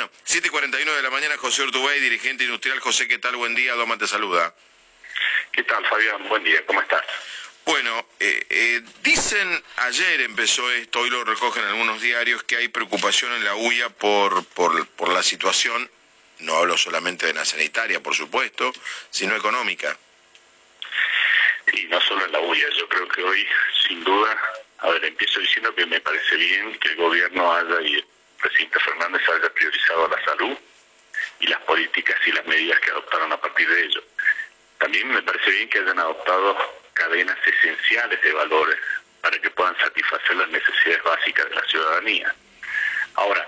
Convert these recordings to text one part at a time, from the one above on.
Bueno, 7.41 de la mañana, José Urtubey, dirigente industrial. José, ¿qué tal? Buen día, Doma te saluda. ¿Qué tal, Fabián? Buen día, ¿cómo estás? Bueno, eh, eh, dicen, ayer empezó esto, hoy lo recogen algunos diarios, que hay preocupación en la UIA por, por, por la situación, no hablo solamente de la sanitaria, por supuesto, sino económica. Y no solo en la UIA, yo creo que hoy, sin duda, a ver, empiezo diciendo que me parece bien que el gobierno haya presidente Fernández haya priorizado la salud y las políticas y las medidas que adoptaron a partir de ello. También me parece bien que hayan adoptado cadenas esenciales de valores para que puedan satisfacer las necesidades básicas de la ciudadanía. Ahora,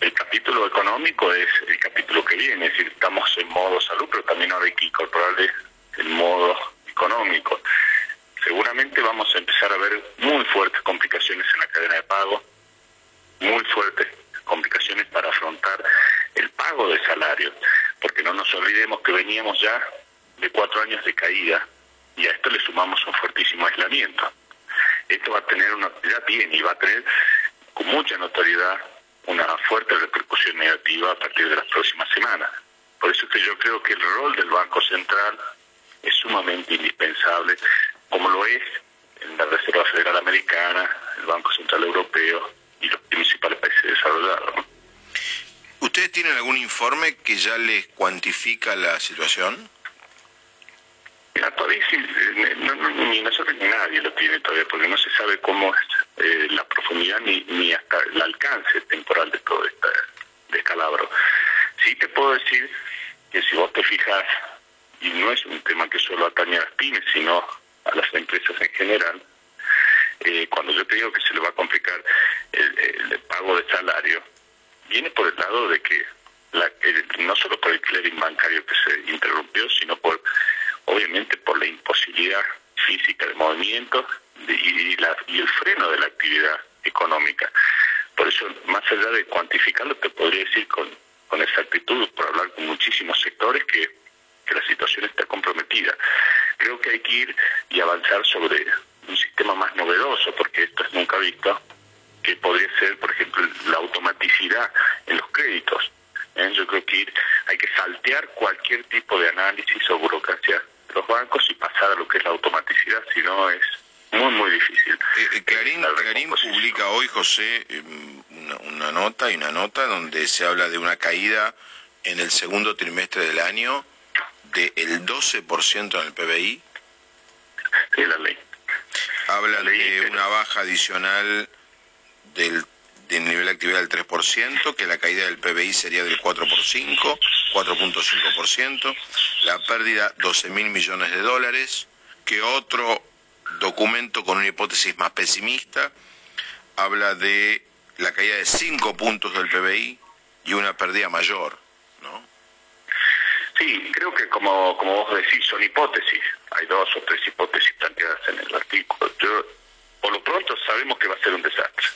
el capítulo económico es el capítulo que viene, es decir, estamos en modo salud, pero también ahora hay que incorporarle el modo económico. Seguramente vamos a empezar a ver muy fuertes complicaciones en la cadena de pago, muy fuertes complicaciones para afrontar el pago de salarios, porque no nos olvidemos que veníamos ya de cuatro años de caída y a esto le sumamos un fuertísimo aislamiento. Esto va a tener una, ya bien y va a tener con mucha notoriedad una fuerte repercusión negativa a partir de las próximas semanas. Por eso es que yo creo que el rol del Banco Central es sumamente indispensable, como lo es en la Reserva Federal Americana, el Banco Central Europeo y los principales países desarrollados. ¿Ustedes tienen algún informe que ya les cuantifica la situación? todavía eh, ni nosotros ni nadie lo tiene todavía, porque no se sabe cómo es eh, la profundidad ni, ni hasta el alcance temporal de todo este descalabro. Sí te puedo decir que si vos te fijas, y no es un tema que solo atañe a las pymes, sino a las empresas en general, eh, cuando yo te digo que se le va a complicar el, pago de salario, viene por el lado de que la, no solo por el clearing bancario que se interrumpió, sino por obviamente por la imposibilidad física de movimiento y, el freno de la actividad económica. Por eso, más allá de cuantificarlo, te podría decir con, con exactitud, por hablar con muchísimos sectores, que, que la situación está comprometida. Creo que hay que ir y avanzar sobre sistema más novedoso, porque esto es nunca visto, que podría ser, por ejemplo, la automaticidad en los créditos. ¿Eh? Yo creo que ir, hay que saltear cualquier tipo de análisis o burocracia los bancos y pasar a lo que es la automaticidad, si no es muy, muy difícil. Eh, eh, Clarín, publica hoy, José, em, una, nota y una nota donde se habla de una caída en el segundo trimestre del año del 12% en el PBI. Sí, la ley. Habla de una baja adicional del del nivel de actividad del 3%, que la caída del PBI sería del 4 por 5, 4.5%, la pérdida 12 mil millones de dólares, que otro documento con una hipótesis más pesimista habla de la caída de 5 puntos del PBI y una pérdida mayor, ¿no? Sí, creo que como, como vos decís, son hipótesis. Hay dos o tres hipótesis planteadas en el artículo. Yo, por lo pronto sabemos que va a ser un desastre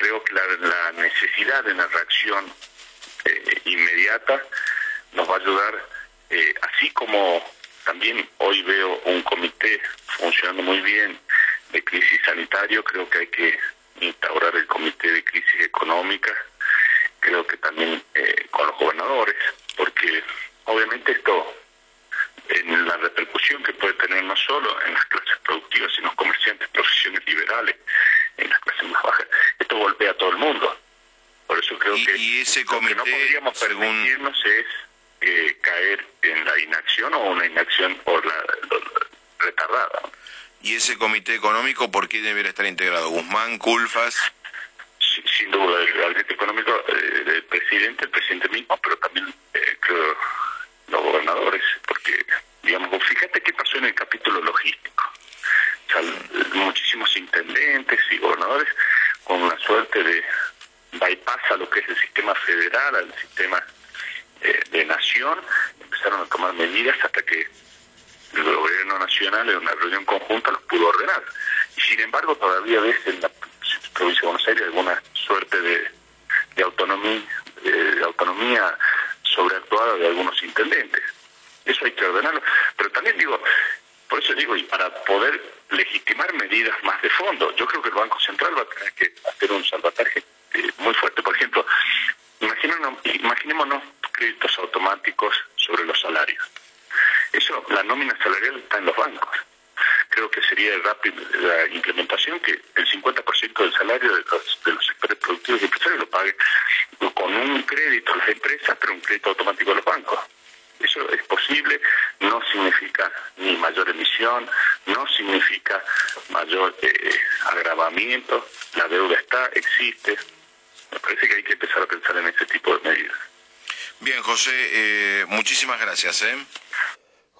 creo que la, necesidad de una reacción eh, inmediata nos va a ayudar, eh, así como también hoy veo un comité funcionando muy bien de crisis sanitario, creo que hay que instaurar el comité de crisis económica, creo que también eh, con los gobernadores, porque obviamente esto, en la repercusión que puede tener no solo en las clases productivas, sino comerciantes, profesiones liberales, en las clases más bajas, esto golpea a todo el mundo. Por eso creo que y ese comité, lo que no podríamos permitirnos es eh, caer en la inacción o una inacción por la, retardada. ¿Y ese comité económico por qué debería estar integrado? ¿Guzmán, Culfas? sin duda, el gabinete económico eh, del presidente, el presidente mismo, pero también eh, creo los gobernadores, porque, digamos, fíjate qué pasó en el capítulo logístico muchísimos intendentes y gobernadores con una suerte de bypass a lo que es el sistema federal, al sistema eh, de nación, empezaron a tomar medidas hasta que el gobierno nacional en una reunión conjunta los pudo ordenar. Y sin embargo todavía ves en la provincia de Buenos Aires alguna suerte de, de autonomía, de autonomía sobreactuada de algunos intendentes. Eso hay que ordenarlo. Pero también digo, por eso digo, y para poder legitimar medidas más de fondo, yo creo que el Banco Central va a tener que hacer un salvataje eh, muy fuerte. Por ejemplo, imaginémonos créditos automáticos sobre los salarios. Eso, la nómina salarial está en los bancos. Creo que sería rápido la implementación que el 50% del salario de los, de los sectores productivos y empresarios lo pague con un crédito a las empresas, pero un crédito automático a los bancos. Eso es posible, no significa ni mayor emisión, no significa mayor eh, agravamiento, la deuda está, existe. Me parece que hay que empezar a pensar en ese tipo de medidas. Bien, José, eh, muchísimas gracias. ¿eh?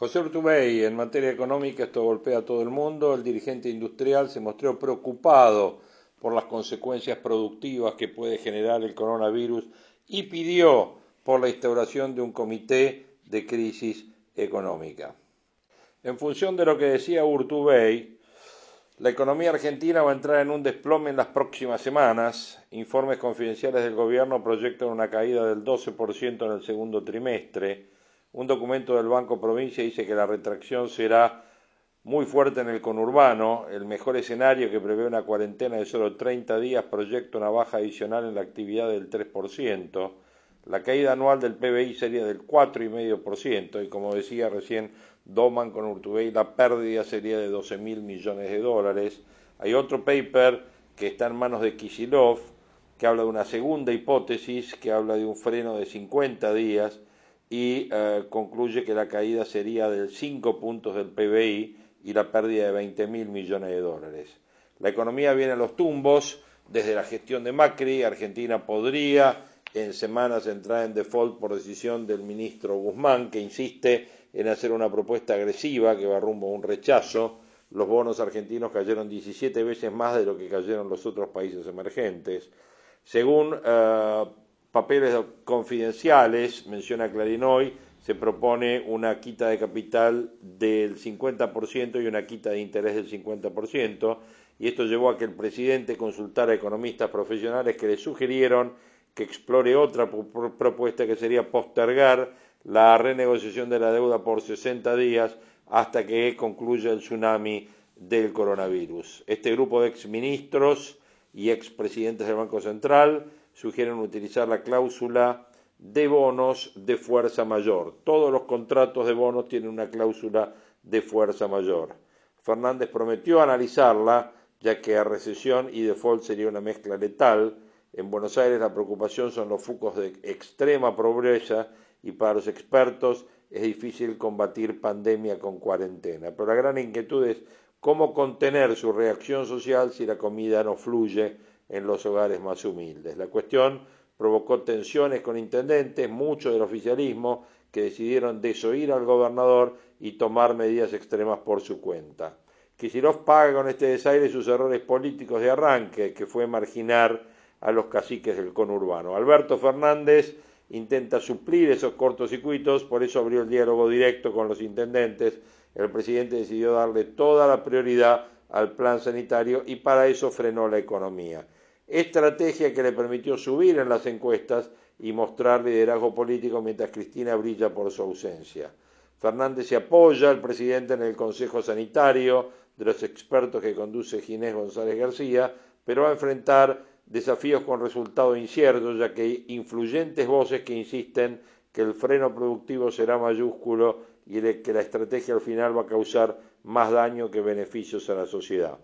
José Urtubey, en materia económica esto golpea a todo el mundo. El dirigente industrial se mostró preocupado por las consecuencias productivas que puede generar el coronavirus y pidió por la instauración de un comité de crisis económica. En función de lo que decía Urtubey, la economía argentina va a entrar en un desplome en las próximas semanas. Informes confidenciales del gobierno proyectan una caída del 12% en el segundo trimestre. Un documento del Banco Provincia dice que la retracción será muy fuerte en el conurbano. El mejor escenario que prevé una cuarentena de solo 30 días proyecta una baja adicional en la actividad del 3%. La caída anual del PBI sería del 4,5% y como decía recién Doman con Urtubey, la pérdida sería de 12 mil millones de dólares. Hay otro paper que está en manos de Kisilov, que habla de una segunda hipótesis, que habla de un freno de 50 días y eh, concluye que la caída sería del 5 puntos del PBI y la pérdida de 20 mil millones de dólares. La economía viene a los tumbos desde la gestión de Macri. Argentina podría en semanas entrar en default por decisión del ministro Guzmán, que insiste en hacer una propuesta agresiva que va rumbo a un rechazo. Los bonos argentinos cayeron 17 veces más de lo que cayeron los otros países emergentes. Según eh, papeles confidenciales, menciona Clarín hoy, se propone una quita de capital del 50% y una quita de interés del 50%, y esto llevó a que el presidente consultara a economistas profesionales que le sugirieron que explore otra propuesta que sería postergar la renegociación de la deuda por 60 días hasta que concluya el tsunami del coronavirus. Este grupo de exministros y expresidentes del Banco Central sugieren utilizar la cláusula de bonos de fuerza mayor. Todos los contratos de bonos tienen una cláusula de fuerza mayor. Fernández prometió analizarla, ya que a recesión y default sería una mezcla letal. En Buenos Aires la preocupación son los focos de extrema pobreza y para los expertos es difícil combatir pandemia con cuarentena. Pero la gran inquietud es cómo contener su reacción social si la comida no fluye en los hogares más humildes. La cuestión provocó tensiones con intendentes, mucho del oficialismo, que decidieron desoír al gobernador y tomar medidas extremas por su cuenta. Kicillof paga con este desaire sus errores políticos de arranque, que fue marginar a los caciques del conurbano. Alberto Fernández intenta suplir esos cortocircuitos, por eso abrió el diálogo directo con los intendentes. El presidente decidió darle toda la prioridad al plan sanitario y para eso frenó la economía. Estrategia que le permitió subir en las encuestas y mostrar liderazgo político mientras Cristina brilla por su ausencia. Fernández se apoya al presidente en el Consejo Sanitario de los expertos que conduce Ginés González García, pero va a enfrentar desafíos con resultados inciertos, ya que hay influyentes voces que insisten que el freno productivo será mayúsculo y que la estrategia al final va a causar más daño que beneficios a la sociedad.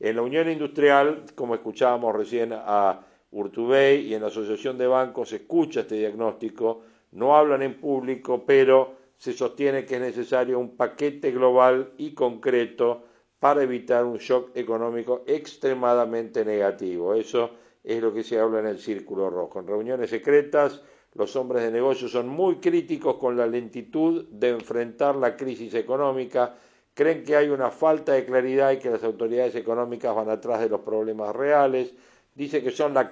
En la Unión Industrial, como escuchábamos recién a Urtubey y en la Asociación de Bancos, se escucha este diagnóstico, no hablan en público, pero se sostiene que es necesario un paquete global y concreto para evitar un shock económico extremadamente negativo. Eso es lo que se habla en el Círculo Rojo. En reuniones secretas, los hombres de negocios son muy críticos con la lentitud de enfrentar la crisis económica, creen que hay una falta de claridad y que las autoridades económicas van atrás de los problemas reales, dice que son la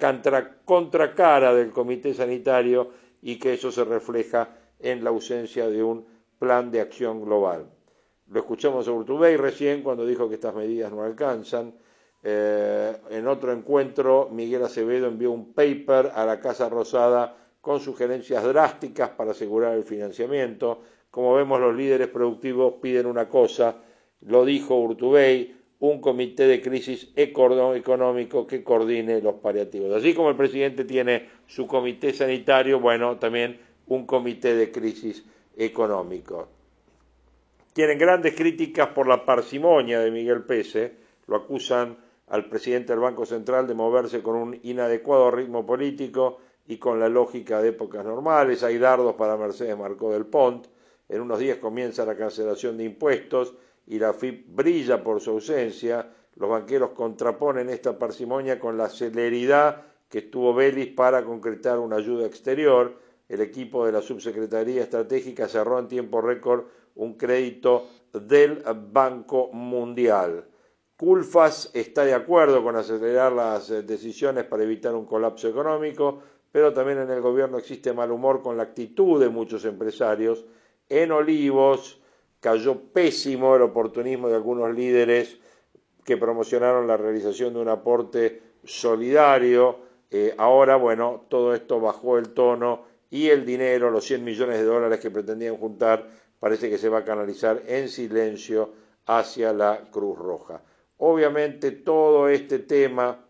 contracara del Comité Sanitario y que eso se refleja en la ausencia de un plan de acción global. Lo escuchamos a Urtubey recién cuando dijo que estas medidas no alcanzan. Eh, en otro encuentro, Miguel Acevedo envió un paper a la Casa Rosada con sugerencias drásticas para asegurar el financiamiento. Como vemos, los líderes productivos piden una cosa, lo dijo Urtubey, un comité de crisis económico que coordine los paliativos. Así como el presidente tiene su comité sanitario, bueno, también un comité de crisis económico. Tienen grandes críticas por la parsimonia de Miguel Pese, lo acusan al presidente del Banco Central de moverse con un inadecuado ritmo político y con la lógica de épocas normales. Hay dardos para Mercedes Marcó del Pont. En unos días comienza la cancelación de impuestos y la FIP brilla por su ausencia, los banqueros contraponen esta parsimonia con la celeridad que tuvo Vélez para concretar una ayuda exterior. El equipo de la Subsecretaría Estratégica cerró en tiempo récord un crédito del Banco Mundial. Culfas está de acuerdo con acelerar las decisiones para evitar un colapso económico, pero también en el gobierno existe mal humor con la actitud de muchos empresarios. En Olivos, cayó pésimo el oportunismo de algunos líderes que promocionaron la realización de un aporte solidario. Eh, ahora, bueno, todo esto bajó el tono y el dinero, los 100 millones de dólares que pretendían juntar, parece que se va a canalizar en silencio hacia la Cruz Roja. Obviamente todo este tema,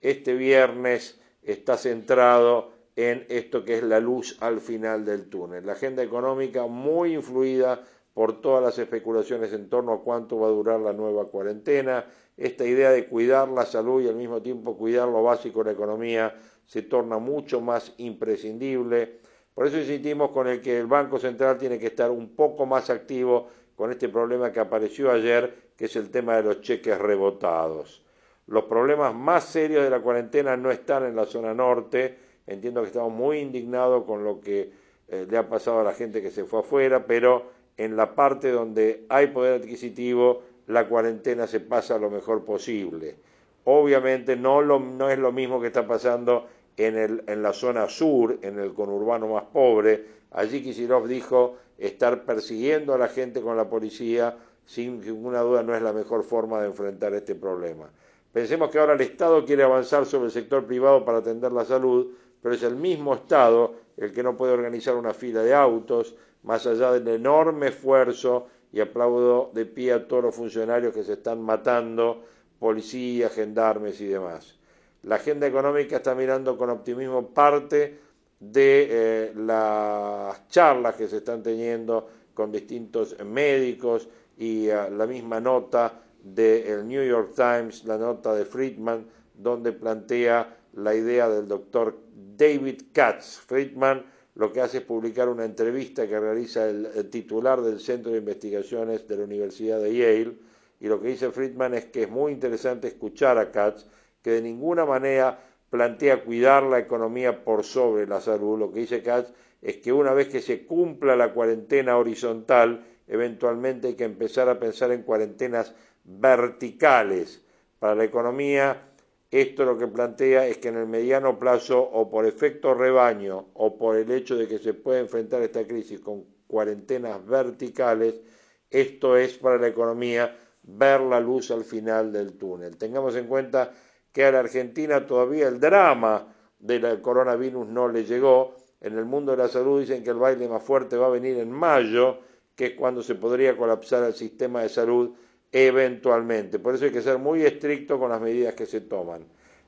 este viernes, está centrado en esto que es la luz al final del túnel. La agenda económica muy influida por todas las especulaciones en torno a cuánto va a durar la nueva cuarentena. Esta idea de cuidar la salud y al mismo tiempo cuidar lo básico de la economía se torna mucho más imprescindible. Por eso insistimos con el que el Banco Central tiene que estar un poco más activo con este problema que apareció ayer, que es el tema de los cheques rebotados. Los problemas más serios de la cuarentena no están en la zona norte. Entiendo que estamos muy indignados con lo que eh, le ha pasado a la gente que se fue afuera, pero en la parte donde hay poder adquisitivo, la cuarentena se pasa lo mejor posible. Obviamente no, no es lo mismo que está pasando en, el, en, la zona sur, en el conurbano más pobre. Allí Kisilov dijo estar persiguiendo a la gente con la policía, sin ninguna duda no es la mejor forma de enfrentar este problema. Pensemos que ahora el Estado quiere avanzar sobre el sector privado para atender la salud, pero es el mismo Estado el que no puede organizar una fila de autos, más allá del enorme esfuerzo, y aplaudo de pie a todos los funcionarios que se están matando, policías, gendarmes y demás. La agenda económica está mirando con optimismo parte de eh, las charlas que se están teniendo con distintos médicos y eh, la misma nota del New York Times, la nota de Friedman, donde plantea la idea del doctor David Katz. Friedman lo que hace es publicar una entrevista que realiza el, titular del Centro de Investigaciones de la Universidad de Yale, y lo que dice Friedman es que es muy interesante escuchar a Katz, que de ninguna manera plantea cuidar la economía por sobre la salud. Lo que dice Katz es que una vez que se cumpla la cuarentena horizontal, eventualmente hay que empezar a pensar en cuarentenas verticales. Para la economía, esto lo que plantea es que en el mediano plazo, o por efecto rebaño, o por el hecho de que se puede enfrentar esta crisis con cuarentenas verticales, esto es para la economía ver la luz al final del túnel. Tengamos en cuenta que a la Argentina todavía el drama del coronavirus no le llegó. En el mundo de la salud dicen que el baile más fuerte va a venir en mayo, que es cuando se podría colapsar el sistema de salud eventualmente. Por eso hay que ser muy estricto con las medidas que se toman.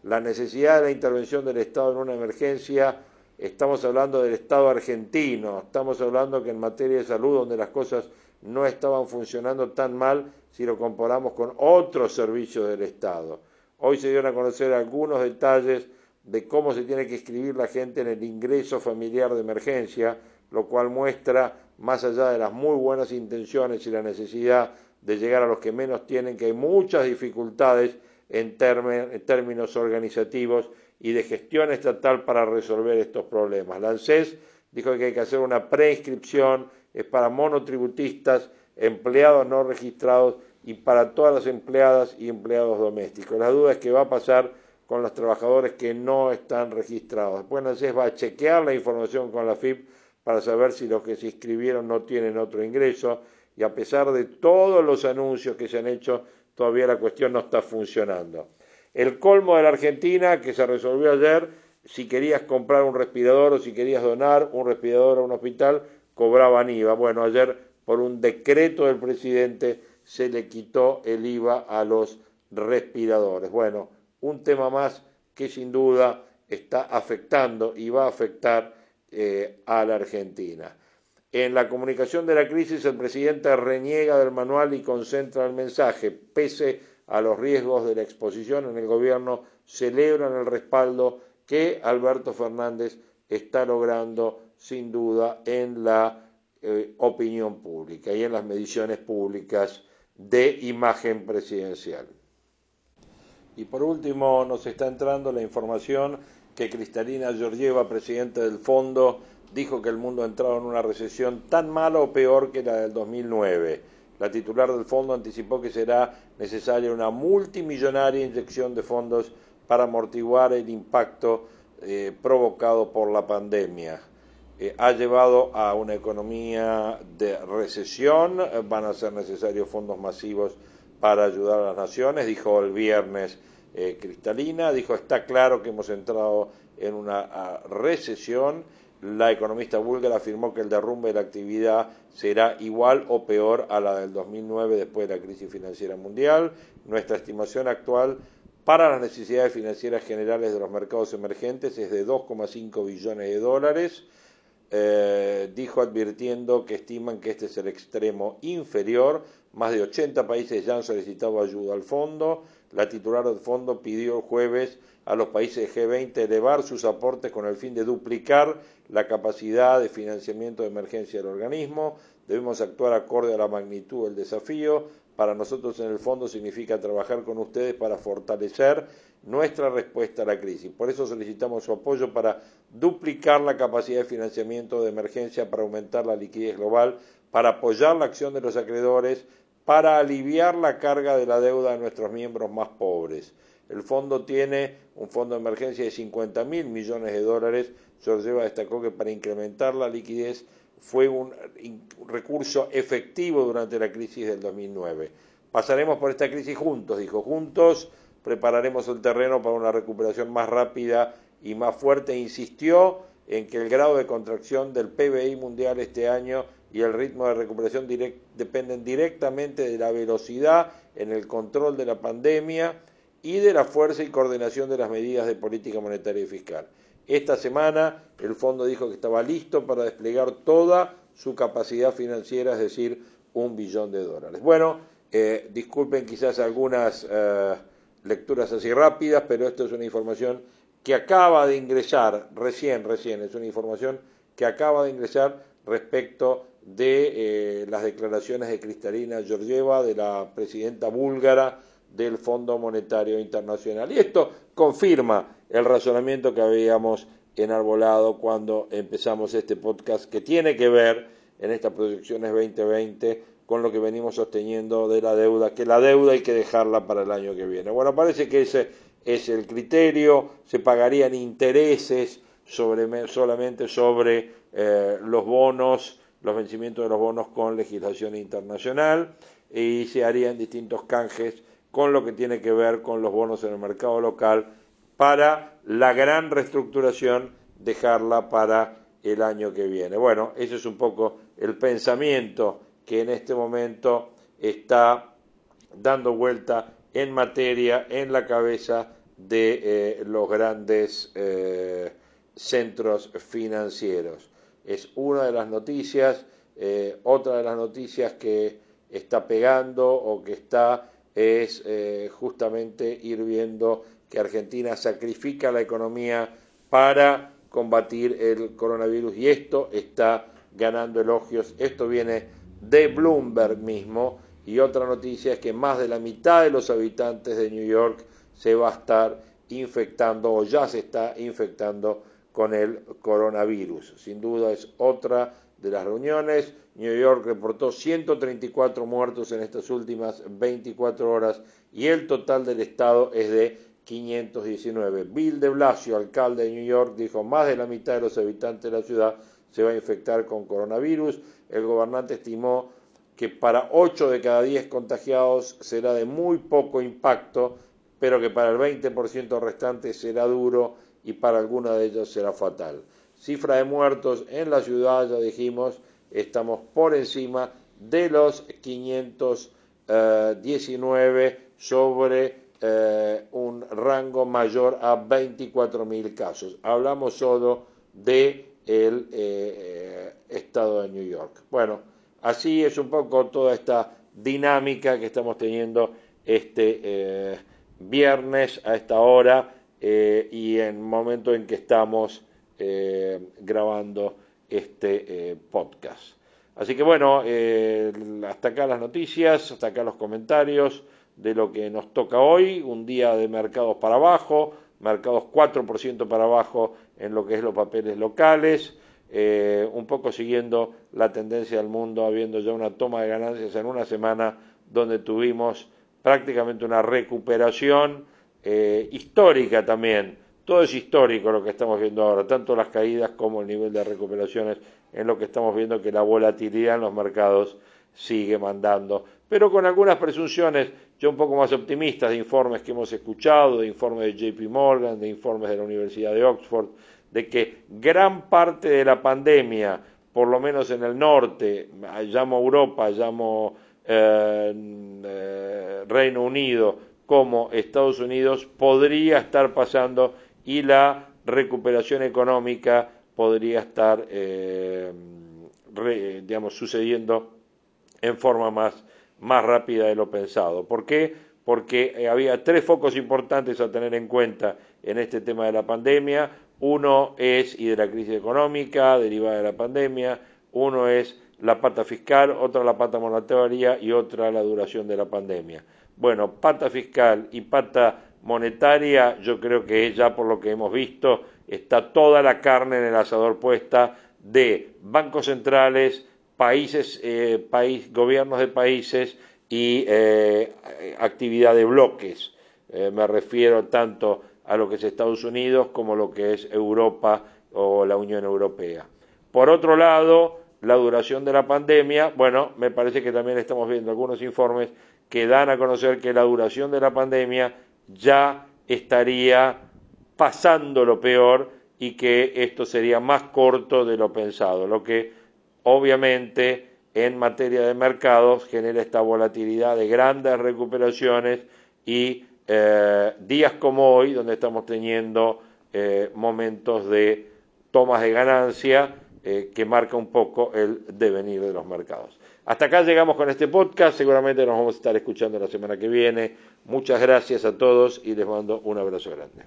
La necesidad de la intervención del Estado en una emergencia, estamos hablando del Estado argentino, estamos hablando que en materia de salud, donde las cosas no estaban funcionando tan mal si lo comparamos con otros servicios del Estado. Hoy se dieron a conocer algunos detalles de cómo se tiene que inscribir la gente en el ingreso familiar de emergencia, lo cual muestra, más allá de las muy buenas intenciones y la necesidad de llegar a los que menos tienen, que hay muchas dificultades en, términos organizativos y de gestión estatal para resolver estos problemas. La ANSES dijo que hay que hacer una preinscripción, es para monotributistas, empleados no registrados y para todas las empleadas y empleados domésticos. La duda es qué va a pasar con los trabajadores que no están registrados. Después la ANSES va a chequear la información con la FIP para saber si los que se inscribieron no tienen otro ingreso y a pesar de todos los anuncios que se han hecho, todavía la cuestión no está funcionando. El colmo de la Argentina, que se resolvió ayer, si querías comprar un respirador o si querías donar un respirador a un hospital, cobraban IVA. Bueno, ayer por un decreto del presidente se le quitó el IVA a los respiradores. Bueno, un tema más que sin duda está afectando y va a afectar eh, a la Argentina. En la comunicación de la crisis, el presidente reniega del manual y concentra el mensaje. Pese a los riesgos de la exposición en el gobierno, celebran el respaldo que Alberto Fernández está logrando, sin duda, en la eh, opinión pública y en las mediciones públicas de imagen presidencial. Y por último, nos está entrando la información que Cristalina Georgieva, presidente del fondo, dijo que el mundo ha entrado en una recesión tan mala o peor que la del 2009. La titular del fondo anticipó que será necesaria una multimillonaria inyección de fondos para amortiguar el impacto eh, provocado por la pandemia. Eh, ha llevado a una economía de recesión, van a ser necesarios fondos masivos para ayudar a las naciones, dijo el viernes eh, Cristalina, dijo está claro que hemos entrado en una recesión la economista búlgara afirmó que el derrumbe de la actividad será igual o peor a la del 2009 después de la crisis financiera mundial. Nuestra estimación actual para las necesidades financieras generales de los mercados emergentes es de 2,5 billones de dólares. Eh, dijo advirtiendo que estiman que este es el extremo inferior. Más de 80 países ya han solicitado ayuda al fondo. La titular del fondo pidió el jueves a los países G20 elevar sus aportes con el fin de duplicar la capacidad de financiamiento de emergencia del organismo. Debemos actuar acorde a la magnitud del desafío. Para nosotros en el fondo significa trabajar con ustedes para fortalecer nuestra respuesta a la crisis. Por eso solicitamos su apoyo para duplicar la capacidad de financiamiento de emergencia, para aumentar la liquidez global, para apoyar la acción de los acreedores, para aliviar la carga de la deuda de nuestros miembros más pobres. El fondo tiene un fondo de emergencia de 50 mil millones de dólares. Georgieva destacó que para incrementar la liquidez fue un recurso efectivo durante la crisis del 2009. Pasaremos por esta crisis juntos, dijo, juntos prepararemos el terreno para una recuperación más rápida y más fuerte. Insistió en que el grado de contracción del PBI mundial este año y el ritmo de recuperación dependen directamente de la velocidad en el control de la pandemia y de la fuerza y coordinación de las medidas de política monetaria y fiscal. Esta semana el fondo dijo que estaba listo para desplegar toda su capacidad financiera, es decir, un billón de dólares. Bueno, eh, disculpen quizás algunas eh, lecturas así rápidas, pero esto es una información que acaba de ingresar, recién, recién, es una información que acaba de ingresar respecto de eh, las declaraciones de Cristalina Georgieva, de la presidenta búlgara, del Fondo Monetario Internacional. Y esto confirma el razonamiento que habíamos enarbolado cuando empezamos este podcast que tiene que ver en estas proyecciones 2020 con lo que venimos sosteniendo de la deuda, que la deuda hay que dejarla para el año que viene. Bueno, parece que ese es el criterio, se pagarían intereses sobre, solamente sobre eh, los bonos, los vencimientos de los bonos con legislación internacional y se harían distintos canjes con lo que tiene que ver con los bonos en el mercado local para la gran reestructuración dejarla para el año que viene. Bueno, ese es un poco el pensamiento que en este momento está dando vuelta en materia en la cabeza de eh, los grandes eh, centros financieros. Es una de las noticias, eh, otra de las noticias que está pegando o que está es eh, justamente ir viendo que Argentina sacrifica la economía para combatir el coronavirus y esto está ganando elogios. Esto viene de Bloomberg mismo y otra noticia es que más de la mitad de los habitantes de New York se va a estar infectando o ya se está infectando con el coronavirus. Sin duda es otra de las reuniones. New York reportó 134 muertos en estas últimas 24 horas y el total del estado es de 519. Bill de Blasio, alcalde de New York, dijo más de la mitad de los habitantes de la ciudad se va a infectar con coronavirus. El gobernante estimó que para 8 de cada 10 contagiados será de muy poco impacto, pero que para el 20% restante será duro y para algunos de ellos será fatal cifra de muertos en la ciudad, ya dijimos, estamos por encima de los 519 sobre eh, un rango mayor a 24.000 casos. Hablamos solo de eh, estado de New York. Bueno, así es un poco toda esta dinámica que estamos teniendo este eh, viernes a esta hora y en el momento en que estamos grabando este podcast. Así que bueno, hasta acá las noticias, hasta acá los comentarios de lo que nos toca hoy, un día de mercados para abajo, mercados 4% para abajo en lo que es los papeles locales, eh, un poco siguiendo la tendencia del mundo, habiendo ya una toma de ganancias en una semana donde tuvimos prácticamente una recuperación eh, histórica también. Todo es histórico lo que estamos viendo ahora, tanto las caídas como el nivel de recuperaciones en lo que estamos viendo que la volatilidad en los mercados sigue mandando, pero con algunas presunciones yo un poco más optimistas de informes que hemos escuchado, de informes de JP Morgan, de informes de la Universidad de Oxford, de que gran parte de la pandemia, por lo menos en el norte, llamo Europa, llamo eh, eh, Reino Unido como Estados Unidos, podría estar pasando y la recuperación económica podría estar, eh, digamos, sucediendo en forma más más rápida de lo pensado. ¿Por qué? Porque eh, había tres focos importantes a tener en cuenta en este tema de la pandemia. Uno es, y de la crisis económica derivada de la pandemia, uno es la pata fiscal, otra la pata monetaria y otra la duración de la pandemia. Bueno, pata fiscal y pata monetaria, yo creo que ya por lo que hemos visto, está toda la carne en el asador puesta de bancos centrales, países, eh, país, gobiernos de países y eh, actividad de bloques. Eh, me refiero tanto a lo que es Estados Unidos como lo que es Europa o la Unión Europea. Por otro lado, la duración de la pandemia, bueno, me parece que también estamos viendo algunos informes que dan a conocer que la duración de la pandemia ya estaría pasando lo peor y que esto sería más corto de lo pensado, lo que obviamente en materia de mercados genera esta volatilidad de grandes recuperaciones y eh, días como hoy, donde estamos teniendo eh, momentos de tomas de ganancia eh, que marca un poco el devenir de los mercados. Hasta acá llegamos con este podcast, seguramente nos vamos a estar escuchando la semana que viene. Muchas gracias a todos y les mando un abrazo grande.